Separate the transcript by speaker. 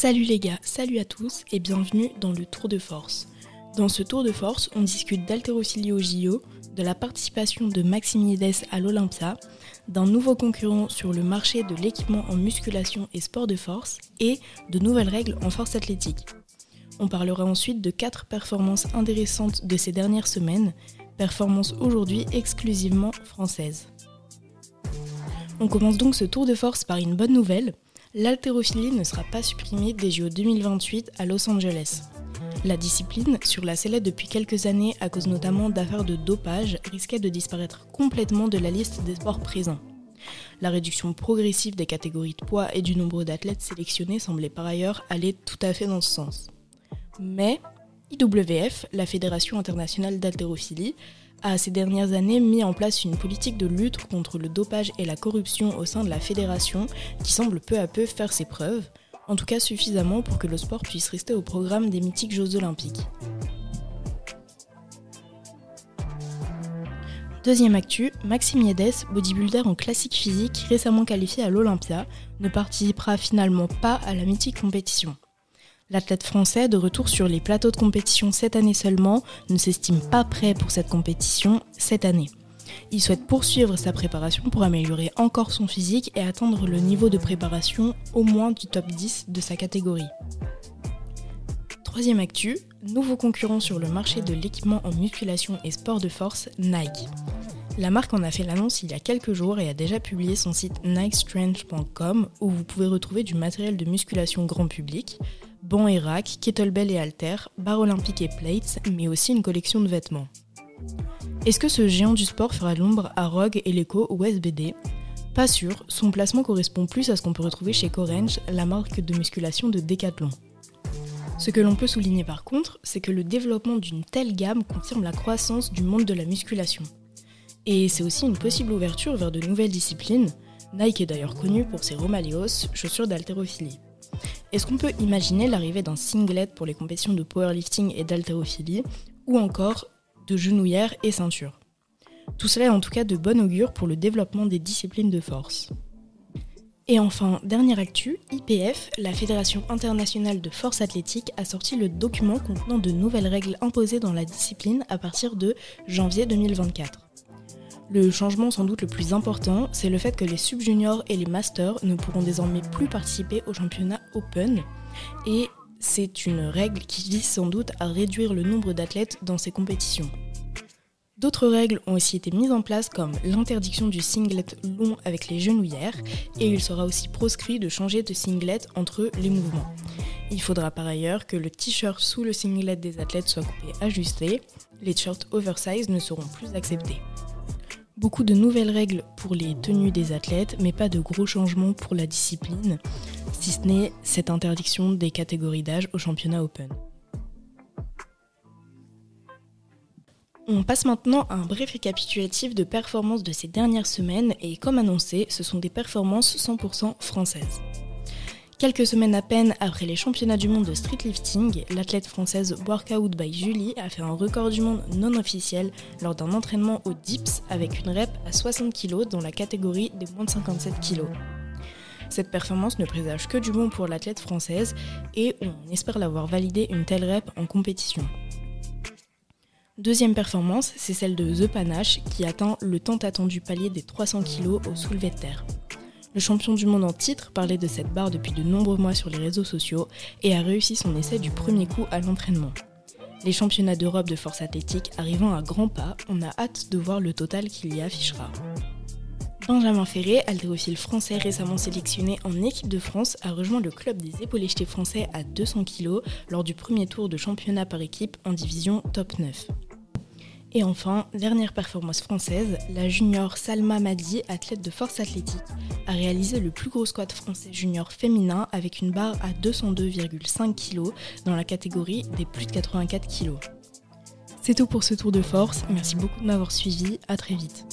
Speaker 1: Salut les gars, salut à tous et bienvenue dans le Tour de Force. Dans ce Tour de Force, on discute d'haltérophilie JO, de la participation de Maxime à l'Olympia, d'un nouveau concurrent sur le marché de l'équipement en musculation et sport de force et de nouvelles règles en force athlétique. On parlera ensuite de quatre performances intéressantes de ces dernières semaines, performances aujourd'hui exclusivement françaises. On commence donc ce tour de force par une bonne nouvelle. L'haltérophilie ne sera pas supprimée des JO 2028 à Los Angeles. La discipline, sur la sellette depuis quelques années à cause notamment d'affaires de dopage, risquait de disparaître complètement de la liste des sports présents. La réduction progressive des catégories de poids et du nombre d'athlètes sélectionnés semblait par ailleurs aller tout à fait dans ce sens. Mais IWF, la Fédération internationale d'haltérophilie, a ces dernières années mis en place une politique de lutte contre le dopage et la corruption au sein de la fédération qui semble peu à peu faire ses preuves, en tout cas suffisamment pour que le sport puisse rester au programme des mythiques Jeux olympiques. Deuxième actu, Maxime Yedes, bodybuilder en classique physique récemment qualifié à l'Olympia, ne participera finalement pas à la mythique compétition. L'athlète français, de retour sur les plateaux de compétition cette année seulement, ne s'estime pas prêt pour cette compétition cette année. Il souhaite poursuivre sa préparation pour améliorer encore son physique et atteindre le niveau de préparation au moins du top 10 de sa catégorie. Troisième actu, nouveau concurrent sur le marché de l'équipement en musculation et sport de force, Nike. La marque en a fait l'annonce il y a quelques jours et a déjà publié son site nikestrength.com où vous pouvez retrouver du matériel de musculation grand public, bancs et racks, kettlebell et haltères, barres olympiques et plates, mais aussi une collection de vêtements. Est-ce que ce géant du sport fera l'ombre à Rogue, Eleco ou SBD Pas sûr, son placement correspond plus à ce qu'on peut retrouver chez Corange, la marque de musculation de Decathlon. Ce que l'on peut souligner par contre, c'est que le développement d'une telle gamme confirme la croissance du monde de la musculation. Et c'est aussi une possible ouverture vers de nouvelles disciplines. Nike est d'ailleurs connu pour ses Romaleos, chaussures d'haltérophilie. Est-ce qu'on peut imaginer l'arrivée d'un singlet pour les compétitions de powerlifting et d'haltérophilie, ou encore de genouillère et ceinture? Tout cela est en tout cas de bon augure pour le développement des disciplines de force. Et enfin, dernière actu, IPF, la Fédération internationale de force athlétique, a sorti le document contenant de nouvelles règles imposées dans la discipline à partir de janvier 2024. Le changement sans doute le plus important, c'est le fait que les sub-juniors et les masters ne pourront désormais plus participer au championnat Open. Et c'est une règle qui vise sans doute à réduire le nombre d'athlètes dans ces compétitions. D'autres règles ont aussi été mises en place comme l'interdiction du singlet long avec les genouillères et il sera aussi proscrit de changer de singlet entre les mouvements. Il faudra par ailleurs que le t-shirt sous le singlet des athlètes soit coupé ajusté, les shirts oversize ne seront plus acceptés. Beaucoup de nouvelles règles pour les tenues des athlètes, mais pas de gros changements pour la discipline, si ce n'est cette interdiction des catégories d'âge au championnat Open. On passe maintenant à un bref récapitulatif de performances de ces dernières semaines et comme annoncé, ce sont des performances 100% françaises. Quelques semaines à peine après les championnats du monde de streetlifting, l'athlète française Workout by Julie a fait un record du monde non officiel lors d'un entraînement au dips avec une rep à 60 kg dans la catégorie des moins de 57 kg. Cette performance ne présage que du bon pour l'athlète française et on espère l'avoir validé une telle rep en compétition. Deuxième performance, c'est celle de The Panache qui atteint le tant attendu palier des 300 kg au soulevé de terre. Le champion du monde en titre parlait de cette barre depuis de nombreux mois sur les réseaux sociaux et a réussi son essai du premier coup à l'entraînement. Les championnats d'Europe de force athlétique arrivant à grands pas, on a hâte de voir le total qu'il y affichera. Benjamin Ferré, haltérophile français récemment sélectionné en équipe de France, a rejoint le club des épaules jetés français à 200 kg lors du premier tour de championnat par équipe en division top 9. Et enfin, dernière performance française, la junior Salma Madi, athlète de force athlétique, a réalisé le plus gros squat français junior féminin avec une barre à 202,5 kg dans la catégorie des plus de 84 kg. C'est tout pour ce tour de force, merci beaucoup de m'avoir suivi, à très vite.